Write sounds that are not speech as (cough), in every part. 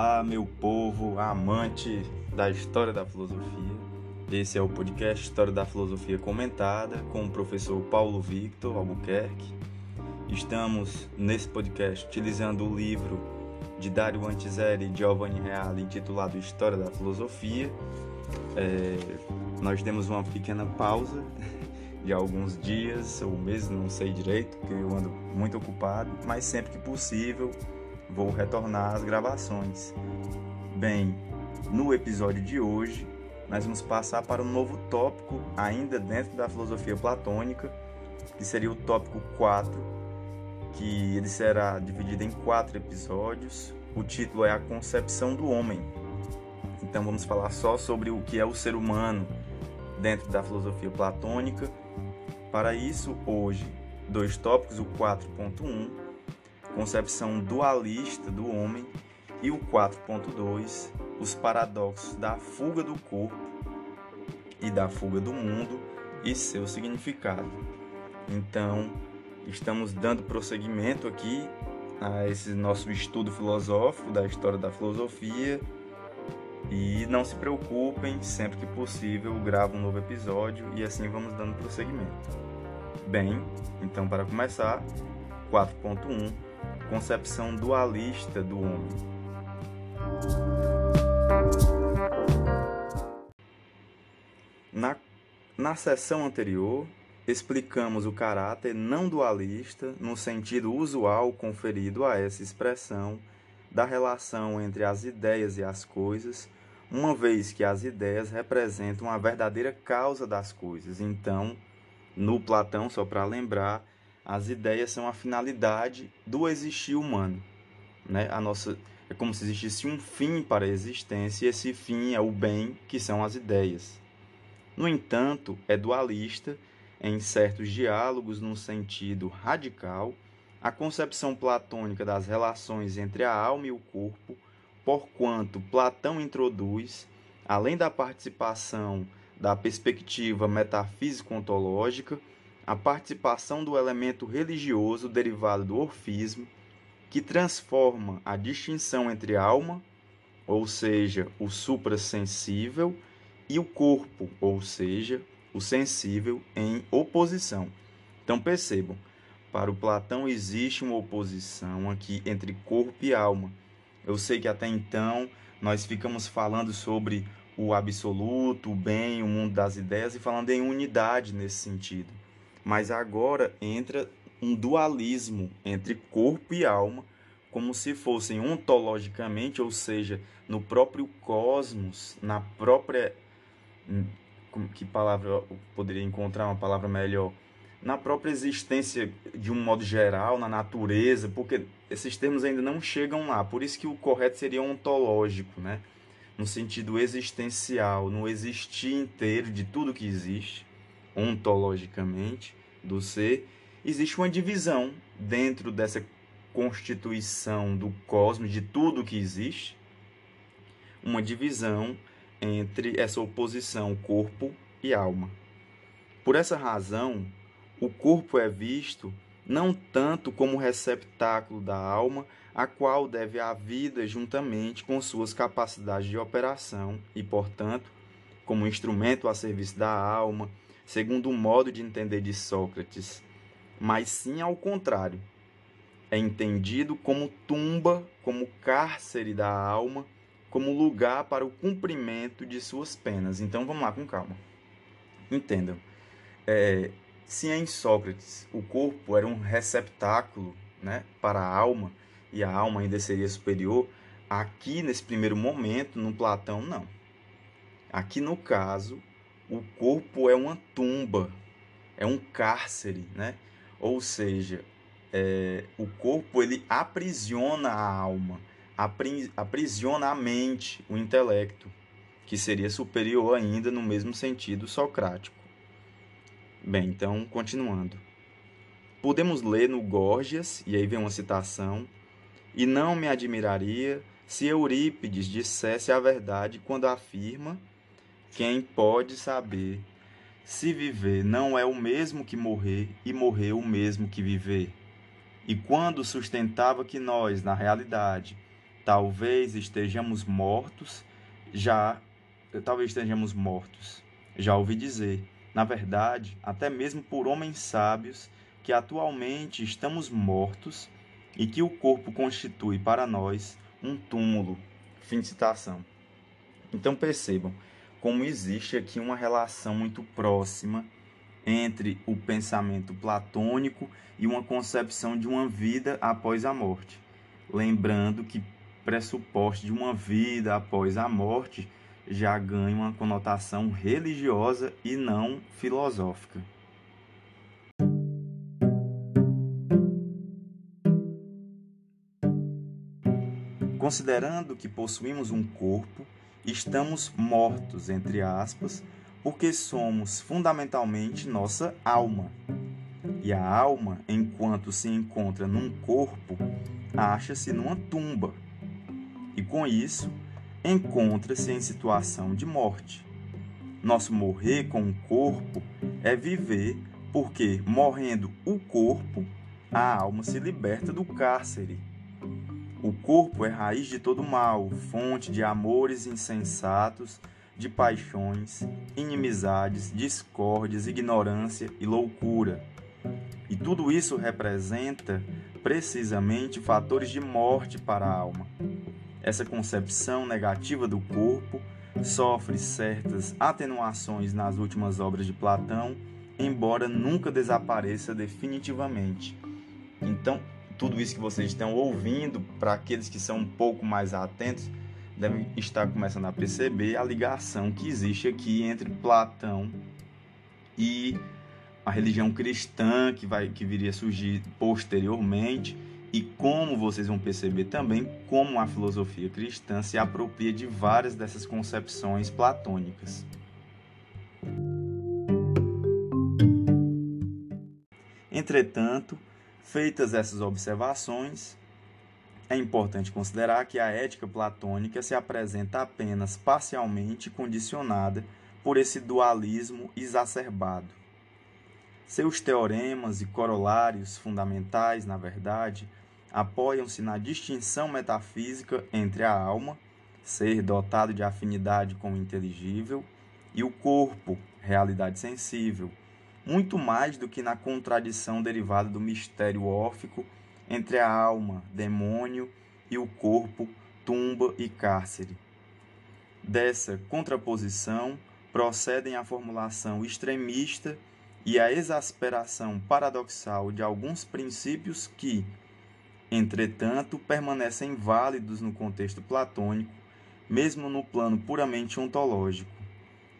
Olá, meu povo amante da história da filosofia. Esse é o podcast História da Filosofia Comentada com o professor Paulo Victor Albuquerque. Estamos nesse podcast utilizando o livro de Dario Antiseri e Giovanni Reale intitulado História da Filosofia. É, nós temos uma pequena pausa (laughs) de alguns dias ou meses, não sei direito, porque eu ando muito ocupado, mas sempre que possível vou retornar às gravações. Bem, no episódio de hoje, nós vamos passar para um novo tópico, ainda dentro da filosofia platônica, que seria o tópico 4, que ele será dividido em quatro episódios. O título é A Concepção do Homem. Então vamos falar só sobre o que é o ser humano dentro da filosofia platônica. Para isso, hoje, dois tópicos, o 4.1 concepção dualista do homem, e o 4.2, os paradoxos da fuga do corpo e da fuga do mundo e seu significado. Então, estamos dando prosseguimento aqui a esse nosso estudo filosófico da história da filosofia. E não se preocupem, sempre que possível gravo um novo episódio e assim vamos dando prosseguimento. Bem, então para começar, 4.1 concepção dualista do homem. Na, na sessão anterior, explicamos o caráter não dualista no sentido usual conferido a essa expressão da relação entre as ideias e as coisas, uma vez que as ideias representam a verdadeira causa das coisas. Então, no Platão, só para lembrar, as ideias são a finalidade do existir humano, né? A nossa é como se existisse um fim para a existência e esse fim é o bem, que são as ideias. No entanto, é dualista em certos diálogos num sentido radical a concepção platônica das relações entre a alma e o corpo, porquanto Platão introduz, além da participação da perspectiva metafísico-ontológica, a participação do elemento religioso derivado do orfismo, que transforma a distinção entre alma, ou seja, o suprassensível, e o corpo, ou seja, o sensível, em oposição. Então percebam, para o Platão existe uma oposição aqui entre corpo e alma. Eu sei que até então nós ficamos falando sobre o absoluto, o bem, o mundo das ideias e falando em unidade nesse sentido mas agora entra um dualismo entre corpo e alma, como se fossem ontologicamente, ou seja, no próprio cosmos, na própria. Hum, que palavra eu poderia encontrar uma palavra melhor? Na própria existência de um modo geral, na natureza, porque esses termos ainda não chegam lá, por isso que o correto seria ontológico, né? no sentido existencial, no existir inteiro de tudo que existe, ontologicamente, do ser, existe uma divisão dentro dessa constituição do cosmos, de tudo que existe, uma divisão entre essa oposição corpo e alma. Por essa razão, o corpo é visto não tanto como receptáculo da alma, a qual deve a vida juntamente com suas capacidades de operação e, portanto, como instrumento a serviço da alma, segundo o modo de entender de Sócrates, mas sim ao contrário. É entendido como tumba, como cárcere da alma, como lugar para o cumprimento de suas penas. Então vamos lá com calma. Entendam. É, se em Sócrates o corpo era um receptáculo né, para a alma, e a alma ainda seria superior, aqui nesse primeiro momento, no Platão, não. Aqui no caso, o corpo é uma tumba, é um cárcere, né? Ou seja, é, o corpo ele aprisiona a alma, aprisiona a mente, o intelecto, que seria superior ainda no mesmo sentido socrático. Bem, então, continuando. Podemos ler no Gorgias, e aí vem uma citação, e não me admiraria se Eurípides dissesse a verdade quando afirma quem pode saber se viver não é o mesmo que morrer e morrer o mesmo que viver? E quando sustentava que nós, na realidade, Talvez estejamos mortos, já talvez estejamos mortos. Já ouvi dizer, na verdade, até mesmo por homens sábios, que atualmente estamos mortos e que o corpo constitui para nós um túmulo. Fim de citação. Então percebam como existe aqui uma relação muito próxima entre o pensamento platônico e uma concepção de uma vida após a morte. Lembrando que pressuposto de uma vida após a morte já ganha uma conotação religiosa e não filosófica. Considerando que possuímos um corpo, estamos mortos, entre aspas, porque somos fundamentalmente nossa alma. E a alma, enquanto se encontra num corpo, acha-se numa tumba. E com isso, encontra-se em situação de morte. Nosso morrer com o corpo é viver, porque morrendo o corpo, a alma se liberta do cárcere. O corpo é raiz de todo mal, fonte de amores insensatos, de paixões, inimizades, discórdias, ignorância e loucura. E tudo isso representa precisamente fatores de morte para a alma. Essa concepção negativa do corpo sofre certas atenuações nas últimas obras de Platão, embora nunca desapareça definitivamente. Então, tudo isso que vocês estão ouvindo, para aqueles que são um pouco mais atentos, devem estar começando a perceber a ligação que existe aqui entre Platão e a religião cristã que vai que viria a surgir posteriormente e como vocês vão perceber também como a filosofia cristã se apropria de várias dessas concepções platônicas. Entretanto, feitas essas observações, é importante considerar que a ética platônica se apresenta apenas parcialmente condicionada por esse dualismo exacerbado. Seus teoremas e corolários fundamentais, na verdade, apoiam-se na distinção metafísica entre a alma, ser dotado de afinidade com o inteligível, e o corpo, realidade sensível, muito mais do que na contradição derivada do mistério órfico entre a alma, demônio, e o corpo, tumba e cárcere. Dessa contraposição procedem a formulação extremista e a exasperação paradoxal de alguns princípios que, entretanto, permanecem válidos no contexto platônico, mesmo no plano puramente ontológico.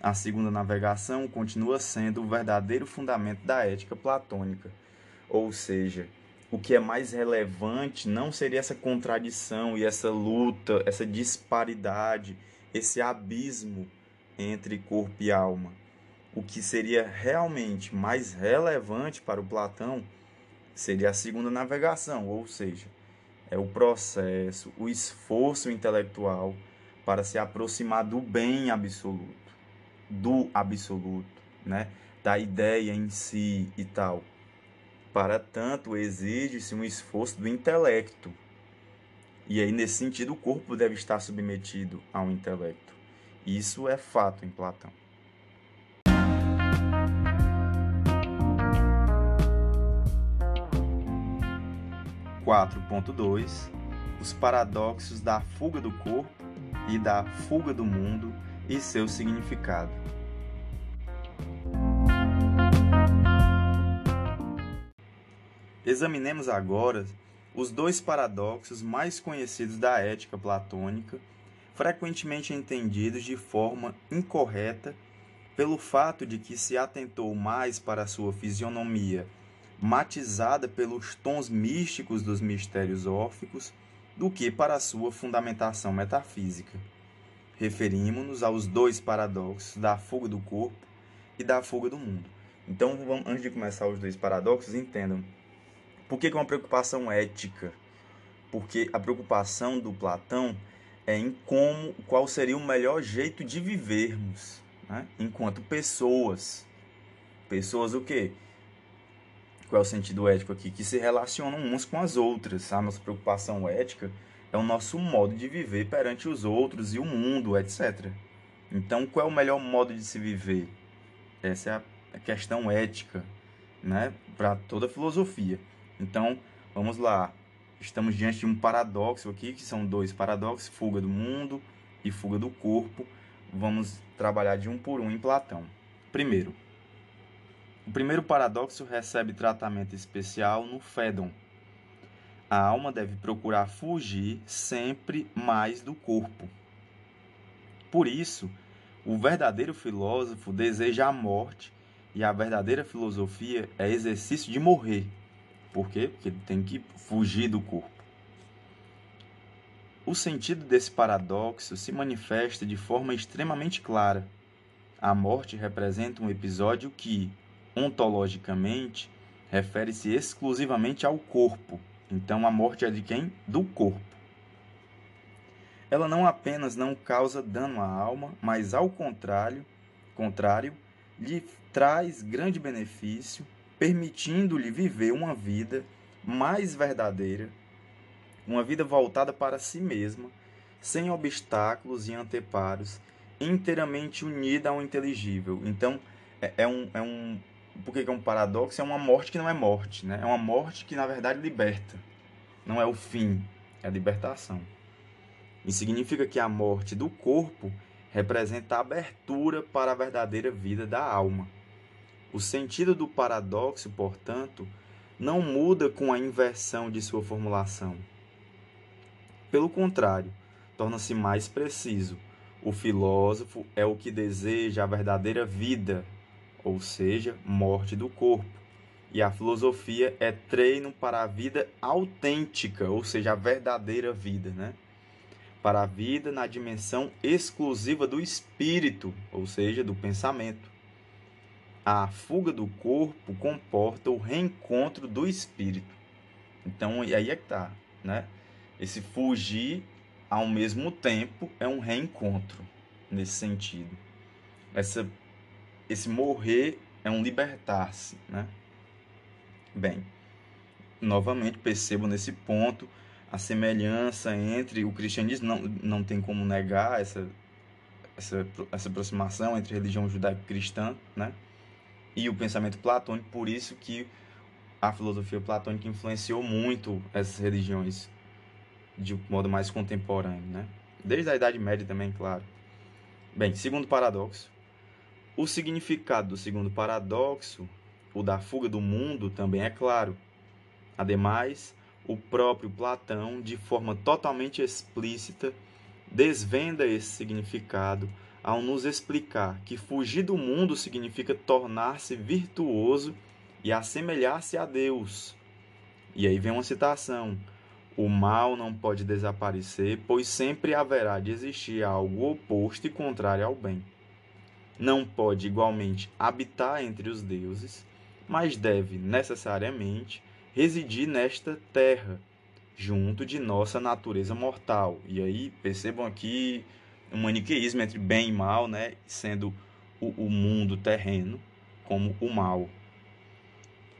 A segunda navegação continua sendo o verdadeiro fundamento da ética platônica, ou seja, o que é mais relevante não seria essa contradição e essa luta, essa disparidade, esse abismo entre corpo e alma. O que seria realmente mais relevante para o Platão seria a segunda navegação, ou seja, é o processo, o esforço intelectual para se aproximar do bem absoluto, do absoluto, né? da ideia em si e tal. Para tanto, exige-se um esforço do intelecto. E aí, nesse sentido, o corpo deve estar submetido ao intelecto. Isso é fato em Platão. 4.2 Os paradoxos da fuga do corpo e da fuga do mundo e seu significado. Examinemos agora os dois paradoxos mais conhecidos da ética platônica, frequentemente entendidos de forma incorreta pelo fato de que se atentou mais para sua fisionomia matizada pelos tons místicos dos mistérios órficos do que para sua fundamentação metafísica. Referimos-nos aos dois paradoxos da fuga do corpo e da fuga do mundo. Então, vamos, antes de começar os dois paradoxos, entendam por que é uma preocupação ética? Porque a preocupação do Platão é em como, qual seria o melhor jeito de vivermos, né? enquanto pessoas. Pessoas o quê? Qual é o sentido ético aqui? Que se relacionam uns com as outras. A nossa preocupação ética é o nosso modo de viver perante os outros e o mundo, etc. Então, qual é o melhor modo de se viver? Essa é a questão ética, né, para toda filosofia. Então, vamos lá. Estamos diante de um paradoxo aqui, que são dois paradoxos, fuga do mundo e fuga do corpo. Vamos trabalhar de um por um em Platão. Primeiro, o primeiro paradoxo recebe tratamento especial no Fédon. A alma deve procurar fugir sempre mais do corpo. Por isso, o verdadeiro filósofo deseja a morte e a verdadeira filosofia é exercício de morrer. Por quê? Porque tem que fugir do corpo. O sentido desse paradoxo se manifesta de forma extremamente clara. A morte representa um episódio que, ontologicamente, refere-se exclusivamente ao corpo. Então a morte é de quem? Do corpo. Ela não apenas não causa dano à alma, mas ao contrário, contrário, lhe traz grande benefício, permitindo-lhe viver uma vida mais verdadeira, uma vida voltada para si mesma, sem obstáculos e anteparos, inteiramente unida ao inteligível. Então, é, é um, é um. Por que é um paradoxo? É uma morte que não é morte, né? É uma morte que, na verdade, liberta. Não é o fim, é a libertação. E significa que a morte do corpo representa a abertura para a verdadeira vida da alma. O sentido do paradoxo, portanto, não muda com a inversão de sua formulação. Pelo contrário, torna-se mais preciso. O filósofo é o que deseja a verdadeira vida, ou seja, morte do corpo. E a filosofia é treino para a vida autêntica, ou seja, a verdadeira vida, né? Para a vida na dimensão exclusiva do espírito, ou seja, do pensamento. A fuga do corpo comporta o reencontro do espírito. Então, aí é que tá, né? Esse fugir ao mesmo tempo é um reencontro nesse sentido. Essa, esse morrer é um libertar-se, né? Bem, novamente percebo nesse ponto a semelhança entre o cristianismo, não, não tem como negar essa, essa, essa aproximação entre religião judaico-cristã, né? E o pensamento platônico, por isso que a filosofia platônica influenciou muito essas religiões de modo mais contemporâneo, né? Desde a Idade Média também, claro. Bem, segundo paradoxo. O significado do segundo paradoxo, o da fuga do mundo, também é claro. Ademais, o próprio Platão, de forma totalmente explícita, desvenda esse significado ao nos explicar que fugir do mundo significa tornar-se virtuoso e assemelhar-se a Deus. E aí vem uma citação: o mal não pode desaparecer, pois sempre haverá de existir algo oposto e contrário ao bem. Não pode igualmente habitar entre os deuses, mas deve necessariamente residir nesta terra, junto de nossa natureza mortal. E aí percebam aqui um maniqueísmo entre bem e mal, né? sendo o, o mundo terreno como o mal.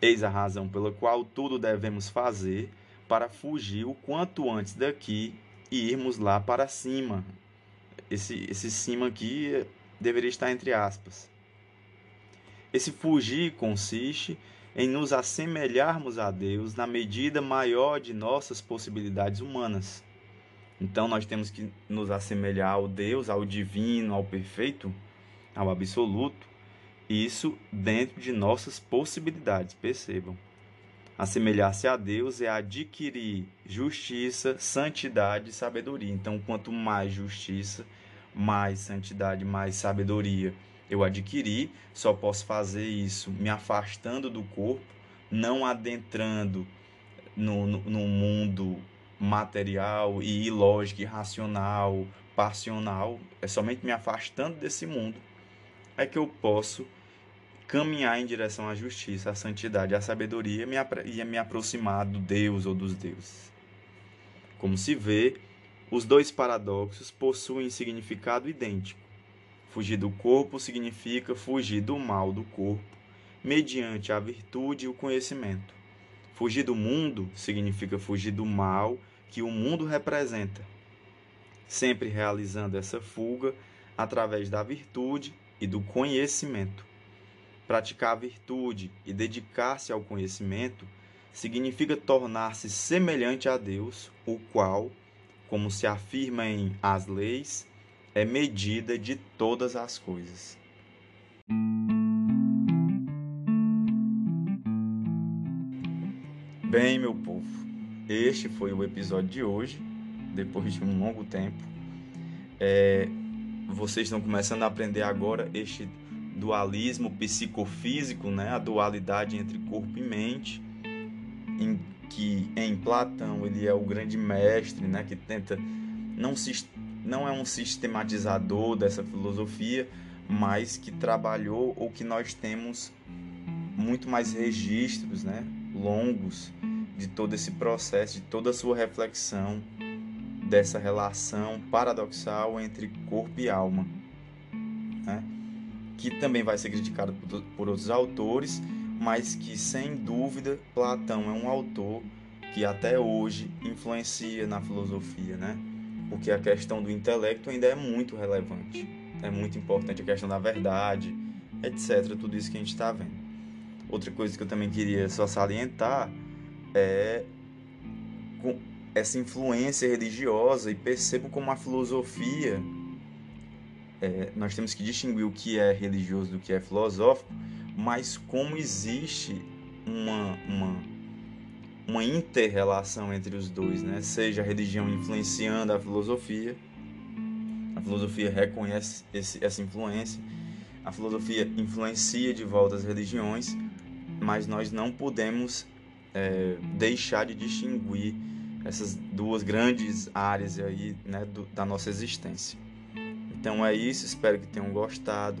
Eis a razão pela qual tudo devemos fazer para fugir o quanto antes daqui e irmos lá para cima. Esse, esse cima aqui deveria estar entre aspas. Esse fugir consiste em nos assemelharmos a Deus na medida maior de nossas possibilidades humanas. Então nós temos que nos assemelhar ao Deus, ao divino, ao perfeito, ao absoluto, isso dentro de nossas possibilidades, percebam. Assemelhar-se a Deus é adquirir justiça, santidade e sabedoria. Então, quanto mais justiça, mais santidade, mais sabedoria eu adquiri, só posso fazer isso me afastando do corpo, não adentrando no, no, no mundo material e ilógico, irracional, passional. É somente me afastando desse mundo é que eu posso caminhar em direção à justiça, à santidade, à sabedoria e me aproximar do Deus ou dos deuses. Como se vê, os dois paradoxos possuem significado idêntico. Fugir do corpo significa fugir do mal do corpo, mediante a virtude e o conhecimento. Fugir do mundo significa fugir do mal, que o mundo representa, sempre realizando essa fuga através da virtude e do conhecimento. Praticar a virtude e dedicar-se ao conhecimento significa tornar-se semelhante a Deus, o qual, como se afirma em As Leis, é medida de todas as coisas. Bem, meu povo, este foi o episódio de hoje, depois de um longo tempo. É, vocês estão começando a aprender agora este dualismo psicofísico, né? a dualidade entre corpo e mente, que em Platão ele é o grande mestre, né? que tenta não se não é um sistematizador dessa filosofia, mas que trabalhou ou que nós temos muito mais registros, né, longos de todo esse processo, de toda a sua reflexão dessa relação paradoxal entre corpo e alma, né? que também vai ser criticado por, por outros autores, mas que sem dúvida Platão é um autor que até hoje influencia na filosofia, né? Porque a questão do intelecto ainda é muito relevante, é muito importante a questão da verdade, etc. Tudo isso que a gente está vendo. Outra coisa que eu também queria só salientar é essa influência religiosa e percebo como a filosofia é, nós temos que distinguir o que é religioso do que é filosófico, mas como existe uma, uma, uma inter-relação entre os dois, né? seja a religião influenciando a filosofia, a filosofia reconhece esse, essa influência, a filosofia influencia de volta as religiões, mas nós não podemos é, deixar de distinguir essas duas grandes áreas aí, né, do, da nossa existência. Então é isso, espero que tenham gostado.